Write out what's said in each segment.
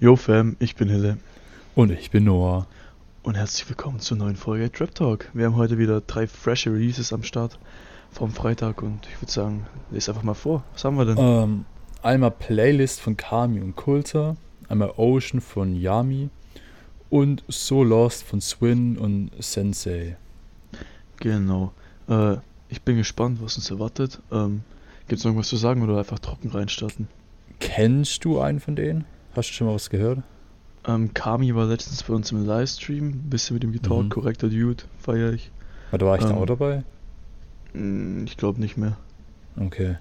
Yo Fam, ich bin Hille Und ich bin Noah. und herzlich willkommen zur neuen Folge Trap Talk. Wir haben heute wieder drei frische Releases am Start vom Freitag und ich würde sagen, lese einfach mal vor. Was haben wir denn? Ähm, einmal Playlist von Kami und Kulter, einmal Ocean von Yami und So Lost von Swin und Sensei. Genau. Äh, ich bin gespannt, was uns erwartet. Ähm, Gibt es noch irgendwas zu sagen oder einfach trocken reinstarten? Kennst du einen von denen? Hast du schon mal was gehört? Ähm, Kami war letztens bei uns im Livestream, bisschen mit ihm getalkt, Mhm. korrekter Dude, feier ich. Warte, war ich da Ähm. auch dabei? Hm, Ich glaube nicht mehr. Okay.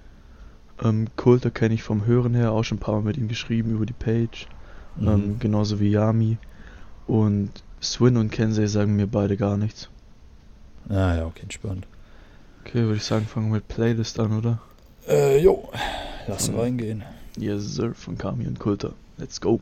Ähm, Kulter kenne ich vom Hören her, auch schon ein paar Mal mit ihm geschrieben über die Page. Mhm. Ähm, genauso wie Yami. Und Swin und Kensei sagen mir beide gar nichts. Ah ja, okay, entspannt. Okay, würde ich sagen, fangen wir mit Playlist an, oder? Äh, jo. Lass Mhm. reingehen. Yes, sir, von Kami und Kulter. Let's go.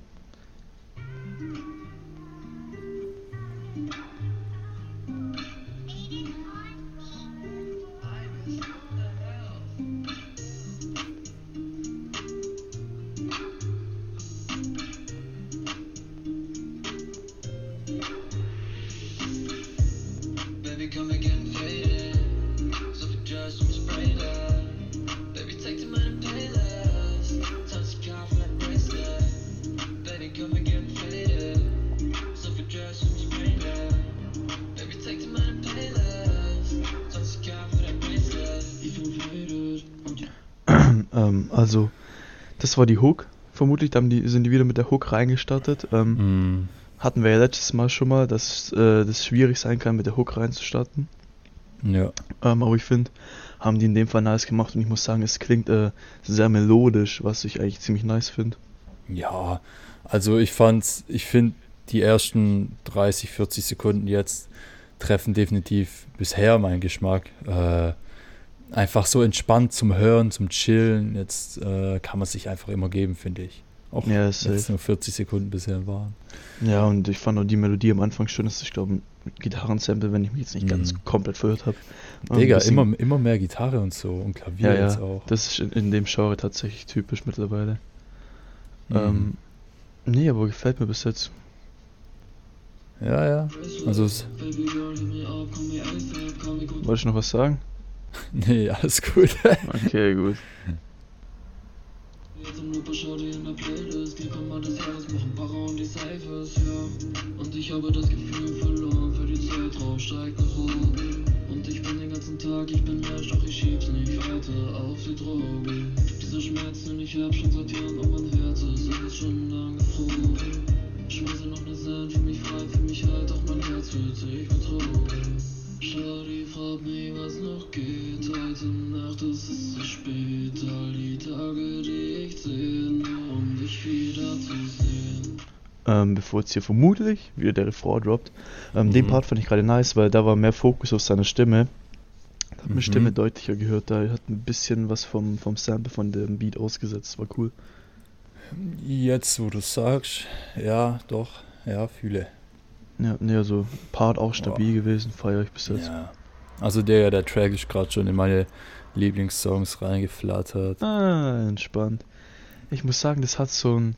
Das war die Hook. Vermutlich haben die, sind die wieder mit der Hook reingestartet. Ähm, Mhm. Hatten wir ja letztes Mal schon mal, dass äh, das schwierig sein kann, mit der Hook reinzustarten. Ja. Ähm, aber ich finde, haben die in dem Fall nice gemacht und ich muss sagen, es klingt äh, sehr melodisch, was ich eigentlich ziemlich nice finde. Ja, also ich fand's, ich finde die ersten 30, 40 Sekunden jetzt treffen definitiv bisher meinen Geschmack. Äh, einfach so entspannt zum Hören, zum Chillen. Jetzt äh, kann man sich einfach immer geben, finde ich. Auch Ja, wenn es nur 40 Sekunden bisher waren. Ja, und ich fand auch die Melodie am Anfang schön, dass ich glaube, ein Gitarrensample, wenn ich mich jetzt nicht ganz Mhm. komplett verhört habe. Digga, immer, immer mehr Gitarre und so und Klavier Ja, jetzt ja, auch. das ist in, in dem Genre tatsächlich typisch mittlerweile. Mhm. Ähm, nee, aber gefällt mir bis jetzt. ja, ja. Also es. Wollte ich noch was sagen? nee, alles gut. Okay, gut. Jetzt im Looper, schau dir in der Playlist. Klick mal das Herz, machen Para und die Cyphers, ja. Und ich habe das Gefühl verloren für die Zeit drauf, steigt nach oben. Und ich bin den ganzen Tag, ich bin leicht, doch ich schieb's nicht weiter auf die Droge. Dieser Schmerz, den ich hab schon seit Jahren und mein Herz ist alles schon lang gefroren. Schmeiße noch ne Sand, für mich frei, für mich halt, doch mein Herz fühlt sich betrogen. Shawty fragt mich, was noch geht. Heute Nacht ist es zu spät. All die Tage, die ich sehe, nur um dich wiederzusehen. Ähm, bevor jetzt hier vermutlich wieder der Refrain droppt. Ähm, Den Mhm. Part fand ich gerade nice, weil da war mehr Fokus auf seine Stimme. Da hat Mhm. meine Stimme deutlicher gehört. Da hat ein bisschen was vom, vom Sample von dem Beat ausgesetzt. War cool. Jetzt, wo du sagst, ja, doch, ja, fühle. Ja, nee, also Part auch stabil gewesen. Feier ich bis jetzt. Ja. Also der, der Track ist gerade schon in meine Lieblingssongs reingeflattert. Ah, entspannt. Ich muss sagen, das hat so ein.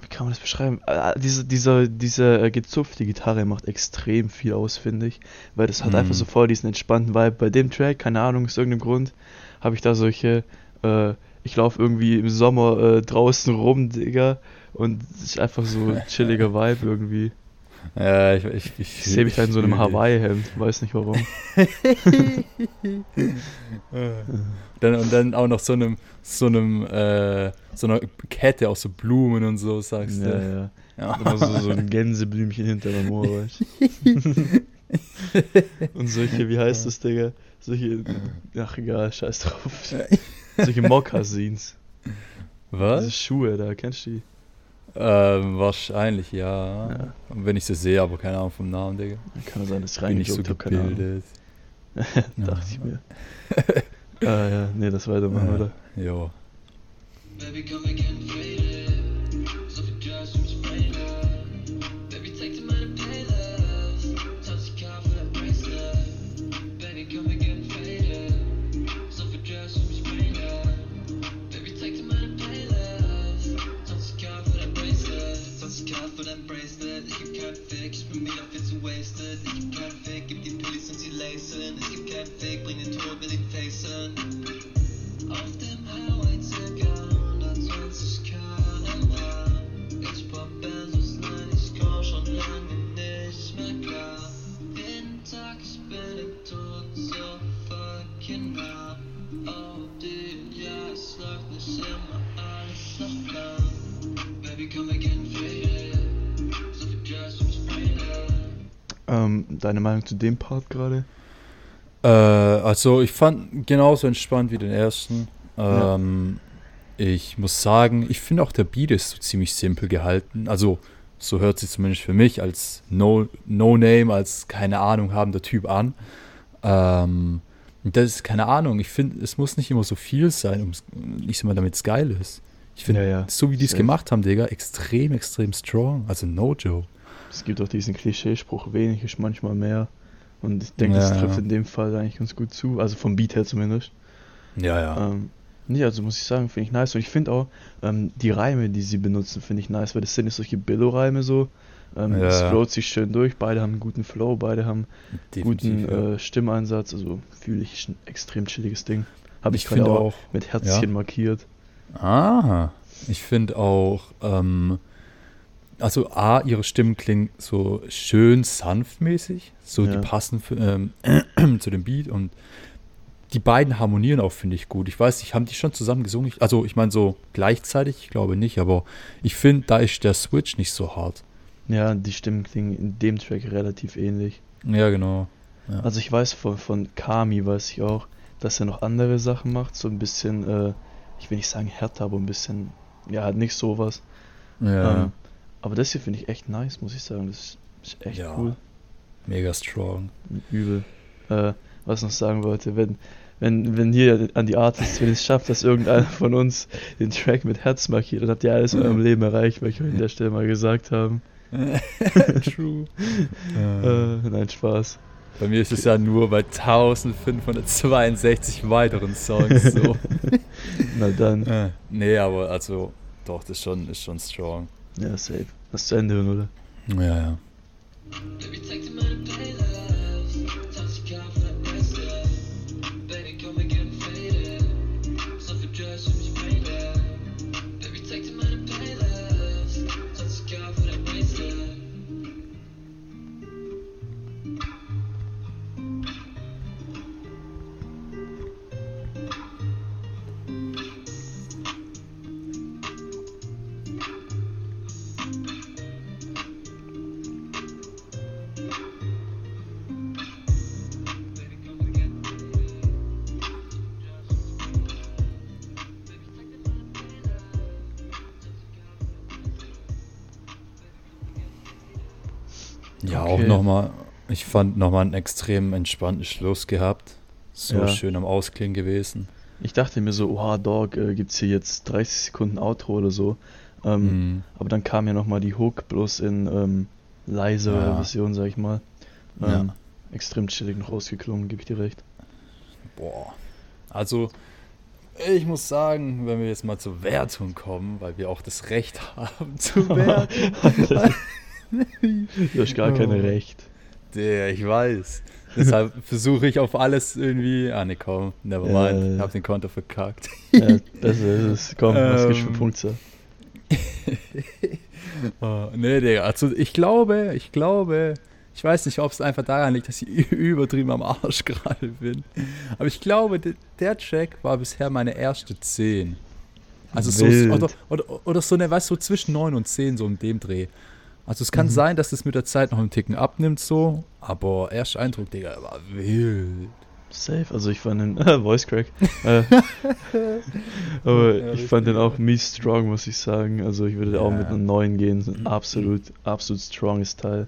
Wie kann man das beschreiben? Äh, diese, dieser, diese äh, gezupfte Gitarre macht extrem viel aus, finde ich. Weil das hat Mhm. einfach so voll diesen entspannten Vibe. Bei dem Track, keine Ahnung, aus irgendeinem Grund, habe ich da solche. Äh, ich laufe irgendwie im Sommer äh, draußen rum, Digga. Und es ist einfach so ein chilliger Vibe irgendwie. Ja, ich, ich, ich, Ich sehe mich da in so einem. Hawaii-Hemd, weiß nicht warum. Dann, und dann auch noch so einem, so einem, äh, so einer Kette aus so Blumen und so, sagst Ja, du. ja. Ja. Immer so, so ein Gänseblümchen hinter dem Ohr, weißt? Und solche, wie heißt das, Digga? Solche, ach egal, scheiß drauf. Solche Mokassins. Diese Was? Schuhe da, kennst du die? Ähm, wahrscheinlich, ja. Ja. Wenn ich sie sehe, aber keine Ahnung vom Namen, Digga. Kann sein, dass ich Bin ich so gebildet. Dachte ich mir. ah ja, nee, das weitermachen, Ja. oder? Jo. Baby, come again, Ich geb keinen Fick, gib die Pillis und sie lacen. Ich geb keinen Fick, bring den Tod, will ihn facen. Auf dem deine Meinung zu dem Part gerade? Äh, also ich fand genauso entspannt wie den ersten. Ja. Ähm, Ich muss sagen, ich finde auch der Beat ist so ziemlich simpel gehalten. Also so hört sich zumindest für mich als No- No-Name, als keine Ahnung habender Typ an. Ähm, das ist keine Ahnung. Ich finde, es muss nicht immer so viel sein, um's- nicht immer damit es geil ist. Ich finde, Ja, ja. so wie die es gemacht haben, Digga, extrem, extrem strong. Also no joke. Es gibt auch diesen Klischeespruch, wenig ist manchmal mehr. Und ich denke, das Ja, trifft ja. in dem Fall eigentlich ganz gut zu. Also vom Beat her zumindest. Ja, ja. Ähm, nee, also muss ich sagen, finde ich nice. Und ich finde auch, ähm, die Reime, die sie benutzen, finde ich nice, weil das sind nicht solche Billo-Reime so. Ähm, Ja. Es float sich schön durch, beide haben einen guten Flow, beide haben Definitiv, guten ja. äh, Stimmeinsatz, also fühle ich ein extrem chilliges Ding. Habe ich, Ich gerade auch, auch, mit Herzchen markiert. Ah, ich finde auch, ähm, also A, ihre Stimmen klingen so schön sanftmäßig, so Ja. die passen für, ähm, zu dem Beat und die beiden harmonieren auch, finde ich, gut. Ich weiß nicht, haben die schon zusammen gesungen? Ich- Also, ich meine, so gleichzeitig, ich glaube nicht, aber ich finde, da ist der Switch nicht so hart. Ja, die Stimmen klingen in dem Track relativ ähnlich. Ja, genau. Ja. Also ich weiß von, von Kami weiß ich auch, dass er noch andere Sachen macht, so ein bisschen, äh, ich will nicht sagen härter, aber ein bisschen, ja, nicht sowas. ja, Ähm, aber das hier finde ich echt nice, muss ich sagen. Das ist, echt Ja. cool. mega strong. Übel. Äh, was ich noch sagen wollte, wenn, wenn, wenn hier an die Artists, wenn es schafft, dass irgendeiner von uns den Track mit Herz markiert, dann habt ihr alles in eurem Leben erreicht, weil ich euch an der Stelle mal gesagt haben. True. Äh, nein, Spaß. Bei mir ist es ja nur bei 1562 weiteren Songs so. Na dann. Äh, nee, aber also, doch, das ist schon, ist schon strong. Ja, safe. Hast zu Ende hören, oder? Ja, ja. Auch nochmal, ich fand nochmal einen extrem entspannten Schluss gehabt. So Ja. schön am Ausklingen gewesen. Ich dachte mir so, oha, Dog, äh, gibt's hier jetzt 30 Sekunden Outro oder so. Ähm, Mhm. Aber dann kam ja nochmal die Hook, bloß in ähm, leiser Ja. Version, sag ich mal. Ja. Ähm, Extrem chillig noch rausgeklungen, gebe ich dir recht. Boah. Also, ich muss sagen, wenn wir jetzt mal zur Wertung kommen, weil wir auch das Recht haben zu werten. Du hast gar keine Oh. Recht. Der, ich weiß. Deshalb versuche ich auf alles irgendwie. Ah, ne, komm, never mind. ja. Ich hab den Konter verkackt. Ja, besser ist es. Komm, was gibt's für Ähm. Punkte? Oh, nee, Digga, also ich glaube, ich glaube, ich weiß nicht, ob es einfach daran liegt, dass ich übertrieben am Arsch gerade bin. Aber ich glaube, de- der Track war bisher meine erste 10. Also so, Wild. oder, oder, oder so eine, weißt du, so zwischen 9 und 10, so in dem Dreh. Also es kann Mhm. sein, dass es mit der Zeit noch einen Ticken abnimmt, so, aber erster Eindruck, Digga, war wild. Safe, also ich fand den Voice Crack. äh, aber Ja, ich fand den auch mies strong, muss ich sagen. Also ich würde auch Ja. mit einer 9 gehen. So ein Absolut, absolut stronges Teil.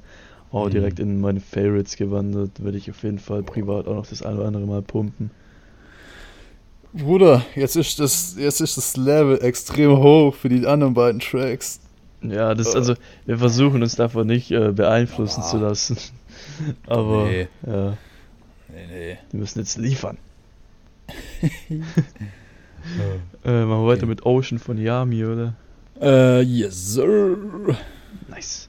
Auch Mhm. direkt in meine Favorites gewandert. Würde ich auf jeden Fall privat auch noch das eine oder andere Mal pumpen. Bruder, jetzt ist das, jetzt ist das Level extrem hoch für die anderen beiden Tracks. Ja, das also, wir versuchen uns davon nicht äh, beeinflussen Ah. zu lassen. Aber Nee. ja, Nee, nee. die müssen jetzt liefern. Äh, machen wir weiter Okay. mit Ocean von Yami, oder? Äh, yes, sir. Nice.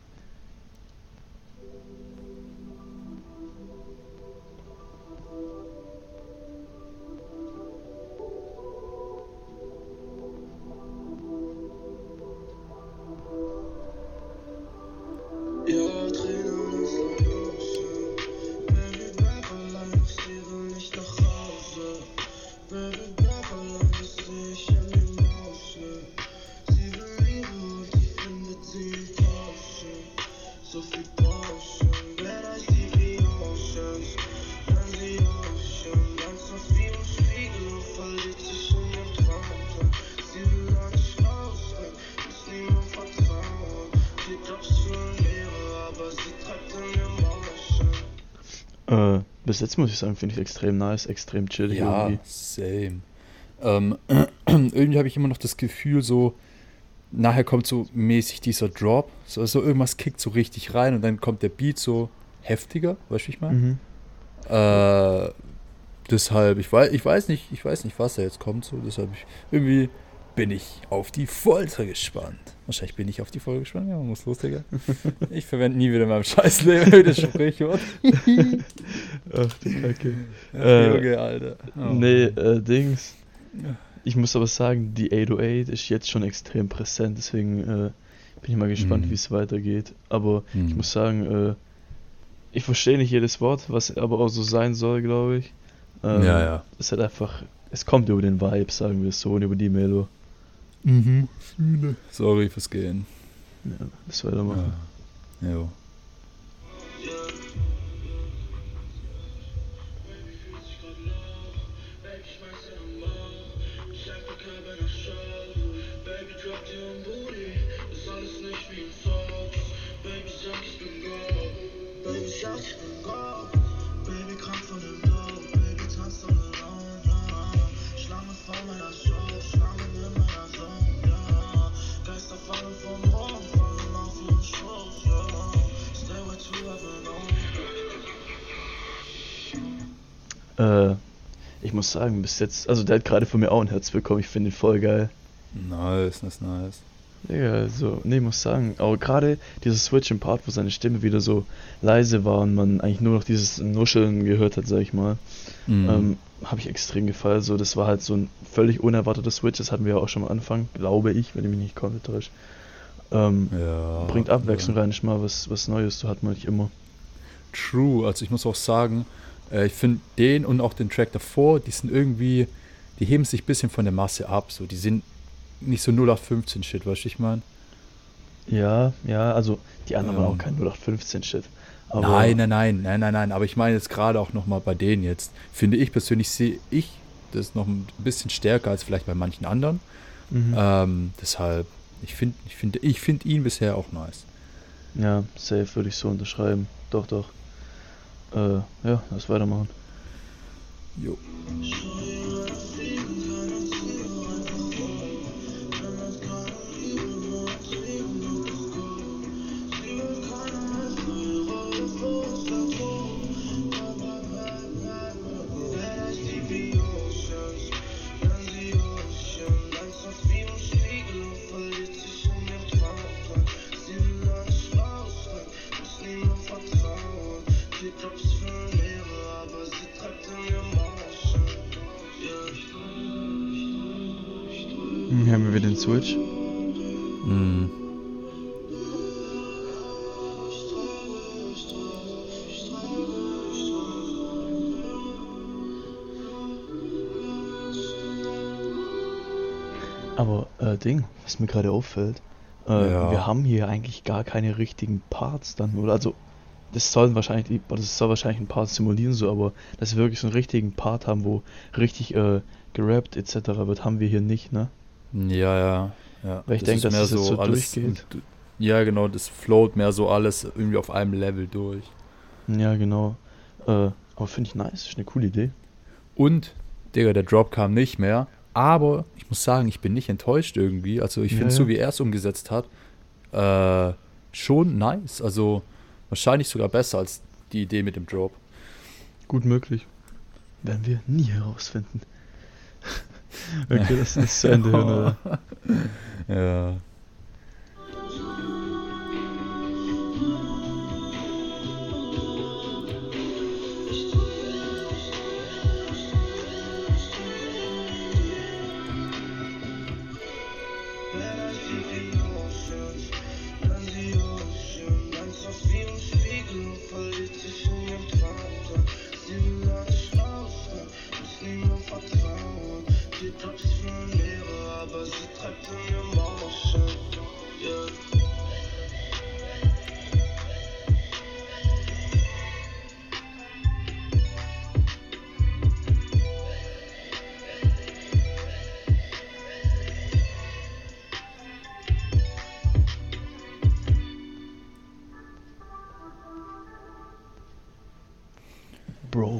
Bis jetzt muss ich sagen, finde ich extrem nice, extrem chillig Ja, irgendwie. same. Ähm, irgendwie habe ich immer noch das Gefühl, so nachher kommt so mäßig dieser Drop, so, so irgendwas kickt so richtig rein und dann kommt der Beat so heftiger, weißt du, ich meine? Mhm. Äh, deshalb, ich weiß, ich weiß nicht, ich weiß nicht, was da jetzt kommt, so, deshalb ich, irgendwie bin ich auf die Folter gespannt. Wahrscheinlich bin ich auf die Folge gespannt, ja, muss los, Digga. Ich verwende nie wieder in meinem Scheißleben das Sprichwort. Ach du Kacke. Ja, Äh, Junge, Alter. Oh. Nee, äh, Dings. Ich muss aber sagen, die 808 ist jetzt schon extrem präsent, deswegen äh, bin ich mal gespannt, Mhm. wie es weitergeht. Aber ich Mhm. muss sagen, äh, ich verstehe nicht jedes Wort, was aber auch so sein soll, glaube ich. Ähm, ja, ja. Es hat einfach, es kommt über den Vibe, sagen wir es so, und über die Melo. Mhm. Sorry fürs Gehen. Ja, das weitermachen. Ja. Jo. Äh, ich muss sagen, bis jetzt, also der hat gerade von mir auch ein Herz bekommen, ich finde ihn voll geil. Nice, nice, nice. Ja, also, nee, ich muss sagen, aber gerade dieser Switch im Part, wo seine Stimme wieder so leise war und man eigentlich nur noch dieses Nuscheln gehört hat, sag ich mal, Mhm. ähm, habe ich extrem gefallen. So, das war halt so ein völlig unerwarteter Switch, das hatten wir ja auch schon am Anfang, glaube ich, wenn ich mich nicht komplett täusche. Ähm, ja, bringt Abwechslung ja. rein, nicht mal was, was Neues, so hat man nicht immer. True, also ich muss auch sagen, äh, ich finde den und auch den Track davor, die sind irgendwie, die heben sich ein bisschen von der Masse ab. So, die sind nicht so 0815 Shit, weißt du, ich meine? Ja, ja, also die anderen waren Ähm. auch kein 0815-Shit. Aber Nein, nein, nein, nein, nein, nein. Aber ich meine jetzt gerade auch nochmal bei denen jetzt. Finde ich persönlich, sehe ich das noch ein bisschen stärker als vielleicht bei manchen anderen. Mhm. Ähm, deshalb, ich finde ich finde, ich find ihn bisher auch nice. Ja, safe würde ich so unterschreiben. Doch, doch. Äh, ja, lass weitermachen. Jo. Wir den Switch. Mhm. Aber, äh, Ding, was mir gerade auffällt, äh, Ja. wir haben hier eigentlich gar keine richtigen Parts dann, oder? Also, das sollen wahrscheinlich, das soll wahrscheinlich ein Part simulieren, so, aber dass wir wirklich so einen richtigen Part haben, wo richtig, äh, gerappt etc. wird, haben wir hier nicht, ne? Ja, ja. ja. Weil ich denk, ist dass mehr das jetzt so durchgeht. Ja, genau, das float mehr so alles irgendwie auf einem Level durch. Ja, genau. Äh, aber finde ich nice, ist eine coole Idee. Und, Digga, der Drop kam nicht mehr. Aber ich muss sagen, ich bin nicht enttäuscht irgendwie. Also ich finde ja. so, wie er es umgesetzt hat, äh, schon nice. Also wahrscheinlich sogar besser als die Idee mit dem Drop. Gut möglich. Werden wir nie herausfinden. Okay, das ist zu Ende hören, oder? Ja.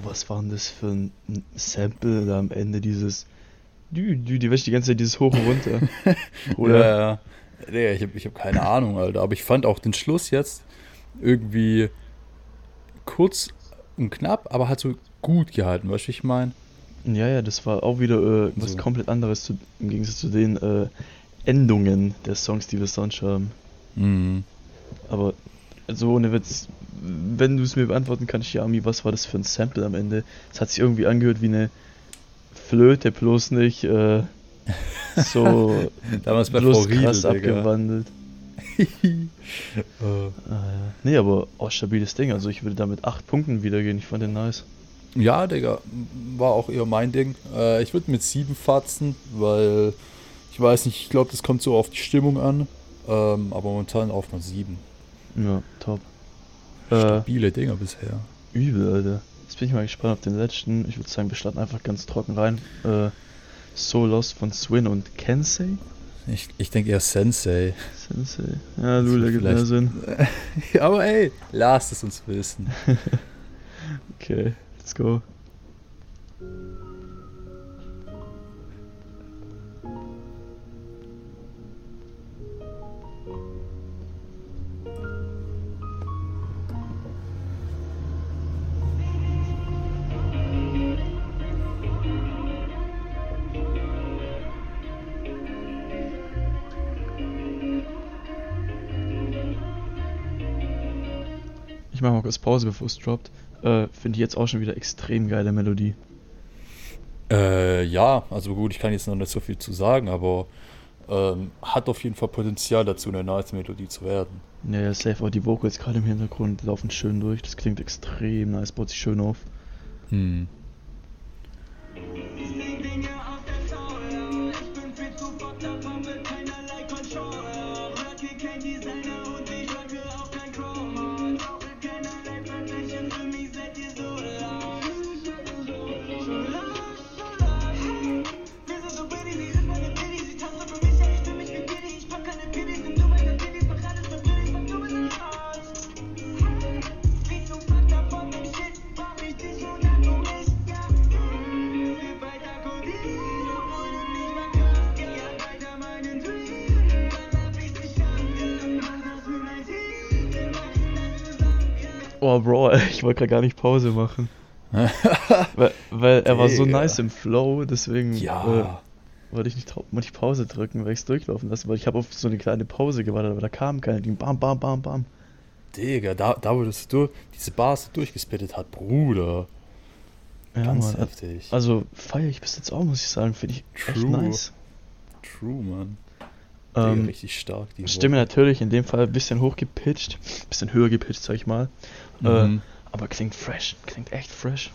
Was war denn das für ein Sample da am Ende? Dieses. Du, du, die wäscht die ganze Zeit dieses hoch und runter. Oder? Ja, ja. Ich habe ich hab keine Ahnung, Alter. Aber ich fand auch den Schluss jetzt irgendwie kurz und knapp, aber hat so gut gehalten, weißt du, ich meine? Ja, ja, das war auch wieder äh, was So. komplett anderes zu, im Gegensatz zu den äh, Endungen der Songs, die wir sonst haben. Mhm. Aber also ohne Witz, wenn du es mir beantworten kannst, Yami, was war das für ein Sample am Ende? Es hat sich irgendwie angehört wie eine Flöte, bloß nicht äh, so Damals bei bloß Frau Riedel, krass Digga. abgewandelt. Äh, Ah. Nee, aber auch stabiles Ding. Also ich würde da mit 8 Punkten wieder gehen. Ich fand den nice. Ja, Digga, war auch eher mein Ding. Äh, ich würde mit sieben fatzen, weil ich weiß nicht, ich glaube, das kommt so auf die Stimmung an. Ähm, aber momentan auf mal sieben. Ja, top. Äh, Stabile Dinger bisher. übel, Alter. Jetzt bin ich mal gespannt auf den letzten. Ich würde sagen, wir starten einfach ganz trocken rein. Äh, so Lost von Swin und Kensei. Ich, ich denke eher Sensei. Sensei. Ja, Lula gibt mehr Sinn. aber ey, lasst es uns wissen. Okay, let's go. Ich mache mal kurz Pause, bevor es droppt. Äh, Finde ich jetzt auch schon wieder extrem geile Melodie. Äh, ja, also gut, ich kann jetzt noch nicht so viel zu sagen, aber ähm, hat auf jeden Fall Potenzial dazu, eine nice Melodie zu werden. Ja, ja, safe auch die Vocals gerade im Hintergrund laufen schön durch. Das klingt extrem nice, baut sich schön auf. Hm. Oh, Bro, ich wollte gerade gar nicht Pause machen. weil, weil er war so nice im Flow, deswegen äh, Ja. wollte ich nicht wollte ich Pause drücken, weil ich es durchlaufen lassen, weil ich habe auf so eine kleine Pause gewartet, aber da kam keine. Die bam, bam, bam, bam. Digga, da, da das du diese Bars durchgespittet hat, Bruder. Ja, Ganz Mann. heftig. Also feiere ich bis jetzt auch, muss ich sagen. Finde ich echt True. nice. True, Mann. Ähm, richtig stark. Die Stimme natürlich in dem Fall ein bisschen hochgepitcht, bisschen höher gepitcht, sag ich mal. Äh, Mhm. aber klingt fresh, klingt echt fresh.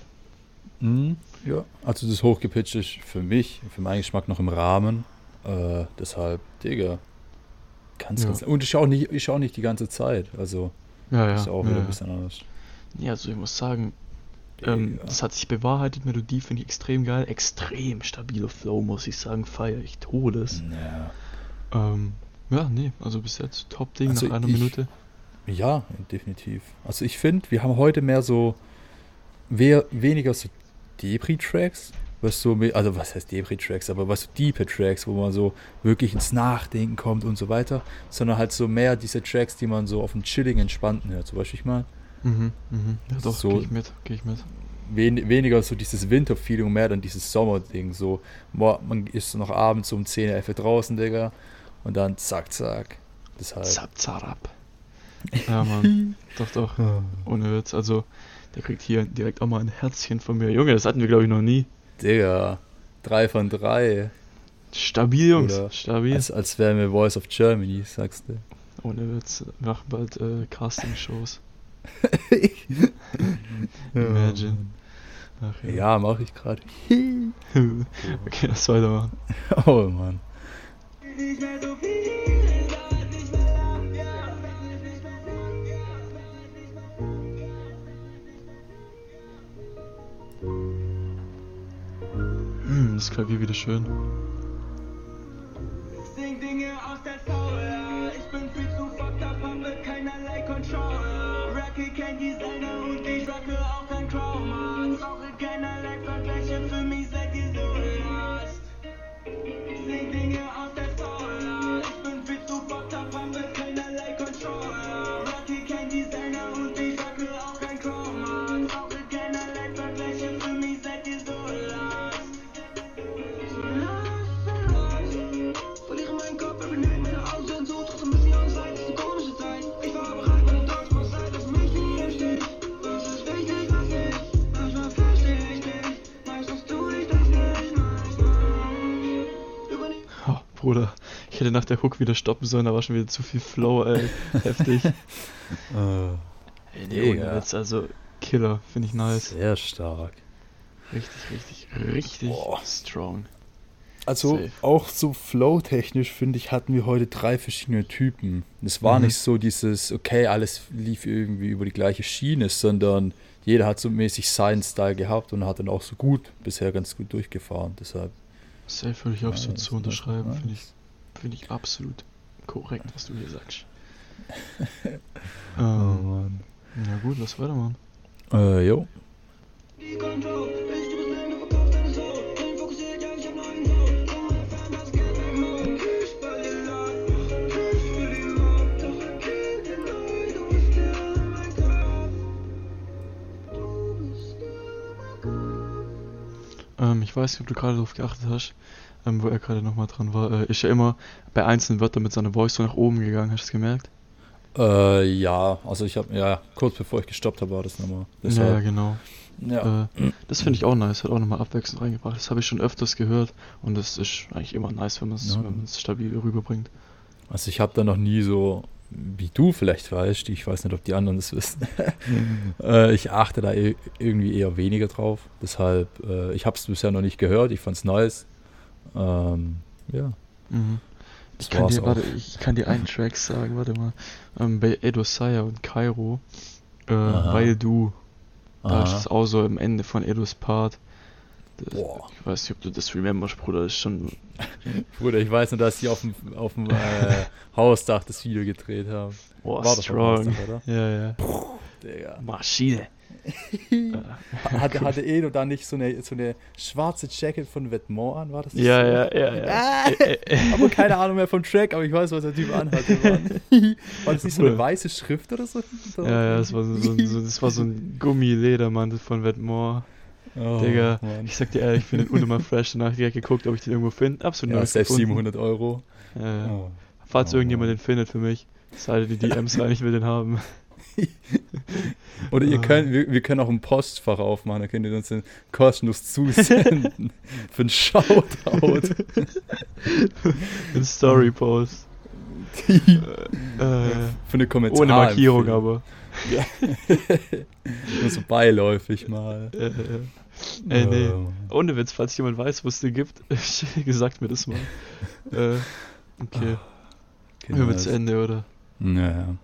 Mhm. Ja. Also das hochgepitcht ist für mich, für meinen Geschmack noch im Rahmen. Äh, deshalb, Digga. Ganz, Ja. ganz. Und ich auch nicht, ich auch nicht die ganze Zeit. Also Ja, ist auch wieder ein bisschen anders. Ja, also ich muss sagen, ähm, das hat sich bewahrheitet. Melodie finde ich extrem geil. Extrem stabiler Flow, muss ich sagen. Feiere ich Todes. Ja. Ähm, ja, nee, also bis jetzt Top-Ding Also nach einer ich- Minute. Ja, definitiv. Also ich finde, wir haben heute mehr so wer, weniger so Depri-Tracks, was so, also was heißt Depri-Tracks, aber was so deepe Tracks, wo man so wirklich ins Nachdenken kommt und so weiter, sondern halt so mehr diese Tracks, die man so auf dem chilligen, entspannten hört. Zum Beispiel ich mal Mhm, mhm. Ja, doch, So- gehe ich mit, gehe ich mit. wen, weniger so dieses Winter-Feeling, mehr dann dieses Sommerding. So, boah, man ist noch abends um 10, 11 Uhr draußen, Digga, und dann zack, zack. Deshalb. Zap, zarab. Ja, Mann. doch, doch. Ohne Witz. Also, der kriegt hier direkt auch mal ein Herzchen von mir. Junge, das hatten wir, glaube ich, noch nie. Digga, drei von drei. Stabil, Jungs. Oder Stabil. Als, als wären wir Voice of Germany, sagst du. Ohne Witz. Wir machen bald äh, Casting-Shows. Imagine. Ach, Ja, mache ich gerade. okay, lass weitermachen. Oh Mann. Hm, das Klavier wieder schön. Sing Dinge aus der Tower. Ich bin viel zu fucked up, habe keinerlei Controller. Rocky kein Designer und ich rocke auch hätte nach der Hook wieder stoppen sollen, da war schon wieder zu viel Flow, ey. Heftig. Äh, Ey, nee, Digga. Witz, also Killer, finde ich nice. sehr stark. Richtig, richtig, richtig Boah. strong. Also Safe. auch so flow-technisch, finde ich, hatten wir heute drei verschiedene Typen. Es war Mhm. nicht so dieses, okay, alles lief irgendwie über die gleiche Schiene, sondern jeder hat so mäßig seinen Style gehabt und hat dann auch so gut, bisher ganz gut durchgefahren. Deshalb, Safe würde ich absolut Nice, so unterschreiben, nice. finde ich, finde ich absolut korrekt, was du hier sagst. oh ähm, Mann. ja gut, lass weitermachen. Äh, jo. Ähm, ich weiß nicht, ob du gerade darauf geachtet hast, ähm, wo er gerade nochmal dran war. Äh, ist ja immer bei einzelnen Wörtern mit seiner Voice so nach oben gegangen, hast du es gemerkt? Äh, ja, also ich habe, ja, kurz bevor ich gestoppt habe, war das nochmal. ja, Deshalb, genau. ja. Äh, das finde ich auch nice, hat auch nochmal abwechselnd reingebracht. Das habe ich schon öfters gehört und das ist eigentlich immer nice, wenn man es Ja. wenn stabil rüberbringt. Also ich habe da noch nie so, wie du vielleicht weißt, ich weiß nicht, ob die anderen das wissen, äh, ich achte da eh- irgendwie eher weniger drauf. Deshalb, äh, ich habe es bisher noch nicht gehört, ich fand es nice. Ähm, ja, Mhm. Ich kann, dir, warte, ich kann dir einen Track sagen, warte mal. Ähm, bei Edo Saya und Cairo, äh, weil du, da ist es auch so am Ende von Edos Part. Das, Boah. Ich weiß nicht, ob du das rememberst, Bruder, das ist schon. Bruder, ich weiß nur, dass die auf dem, auf dem äh, Hausdach das Video gedreht haben. Boah, War strong. Hausdach, oder? Ja, ja. Digga. Maschine. Hatte, hatte Edo da nicht so eine, so eine schwarze Jacket von Vetements an, war das nicht Ja, so? ja, ja, ja. Ah, Äh, äh, äh. aber keine Ahnung mehr vom Track, aber ich weiß, was der Typ anhatte. Mann. War das nicht so eine weiße Schrift oder so? Ja, ja, das war so, so, so, das war so ein Gummiledermantel von Vetements. Oh, Digga, Mann. ich sag dir ehrlich, ich finde den unnormal fresh. Danach direkt geguckt, ob ich den irgendwo finde. Absolut Ja, nice selbst gefunden. 700 Euro. Ja, ja. Oh. Falls Oh, irgendjemand den findet für mich, seid die DMs rein, ich will den haben. Oder ihr Ah. könnt, wir, wir können auch ein Postfach aufmachen, da könnt ihr uns den kostenlos zusenden. für einen Shoutout. Ein Story-Post. äh, für eine Kommentar. ohne Markierung aber. Ja. Nur so beiläufig mal. Äh, äh, ey, nee. Oh. Ohne Witz, falls jemand weiß, wo es den gibt, sagt mir das mal. äh, okay. Genau Hören wir zu. Ende, oder? Naja.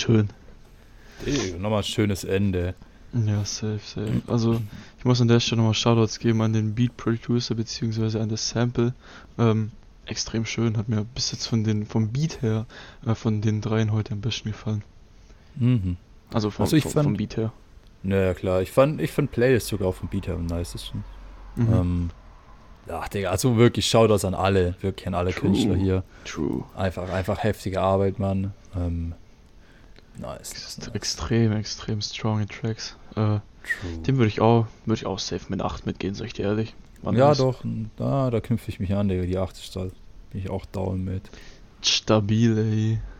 Schön. Nochmal ein schönes Ende. Ja, safe, safe. Also, ich muss an der Stelle nochmal Shoutouts geben an den Beat Producer beziehungsweise an das Sample. Ähm, extrem schön, hat mir bis jetzt von den, vom Beat her, äh, von den dreien heute am besten gefallen. Mhm. Also vom, Also vom, fand- vom Beat her. Naja, klar. Ich fand, ich fand Playlist sogar auf dem Beat am nicesten. Mhm. Ähm, ja, Digga, also wirklich Shoutouts an alle, wirklich an alle True. Künstler hier. True. Einfach, einfach heftige Arbeit, Mann. Ähm, nice. Ext extrem, extrem stronge Tracks. Äh, dem würde ich auch, würde ich auch safe mit 8 mitgehen, sag ich dir ehrlich. War Ja, doch, da, da knüpfe ich mich an, Digga. Die 80 Stadt bin ich auch down mit. Stabil, ey.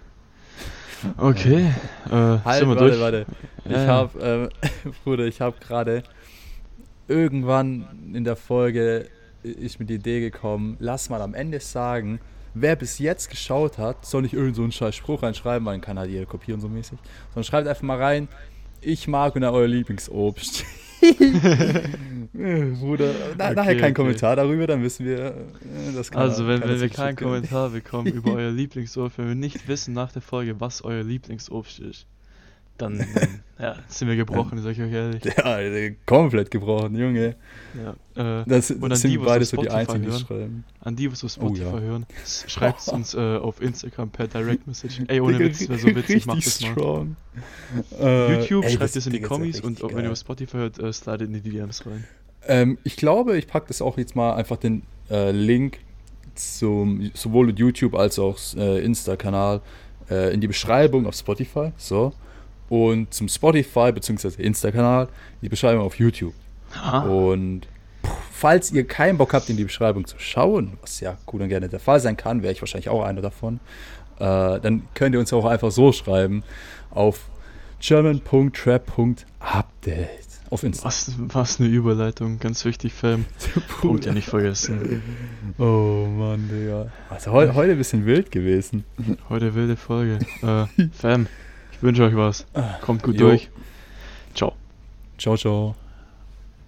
Okay, äh, Halt, sind wir warte, durch? warte. Ich Ja, ja. hab, ähm, Bruder, ich hab gerade irgendwann in der Folge ist mir die Idee gekommen, lass mal am Ende sagen, wer bis jetzt geschaut hat, soll nicht irgend so einen scheiß Spruch reinschreiben, weil dann kann halt jeder kopieren so mäßig, sondern schreibt einfach mal rein, ich mag und euer Lieblingsobst. Bruder, na, Okay, nachher kein okay. Kommentar darüber, dann wissen wir, äh, das kann Also, wenn, wenn wir keinen. Kommentar bekommen über euer Lieblingsobst, wenn wir nicht wissen nach der Folge, was euer Lieblingsobst ist, dann, dann ja, sind wir gebrochen, sag ich euch ehrlich. Ja, Alter, komplett gebrochen, Junge. Ja, äh, Das, Und die, sind was beide so die Spotify einzigen, die hören. schreiben. an die, was auf Oh, Spotify ja. hören, schreibt uns äh, auf Instagram per Direct Message. Ey, ohne Witz, wäre so witzig, macht das mal. strong. Äh, YouTube, ey, schreibt es in die Kommis und auch wenn geil. ihr auf Spotify hört, äh, slidet in die DMs rein. Ähm, ich glaube, ich packe das auch jetzt mal einfach den äh, Link zum sowohl YouTube als auch äh, Insta-Kanal äh, in die Beschreibung auf Spotify. So. Und zum Spotify bzw. Insta-Kanal die Beschreibung auf YouTube. Ah, Und falls ihr keinen Bock habt, in die Beschreibung zu schauen, was ja gut und gerne der Fall sein kann, wäre ich wahrscheinlich auch einer davon, äh, dann könnt ihr uns auch einfach so schreiben auf german.trap.update auf Insta. was, was eine Überleitung, ganz wichtig, Fam. Punkt ja nicht vergessen. Oh Mann, Digga. Also heu heute ein bisschen wild gewesen. Heute wilde Folge. Äh, Fam, wünsche euch was. Kommt gut Jo. durch. Ciao. Ciao, ciao.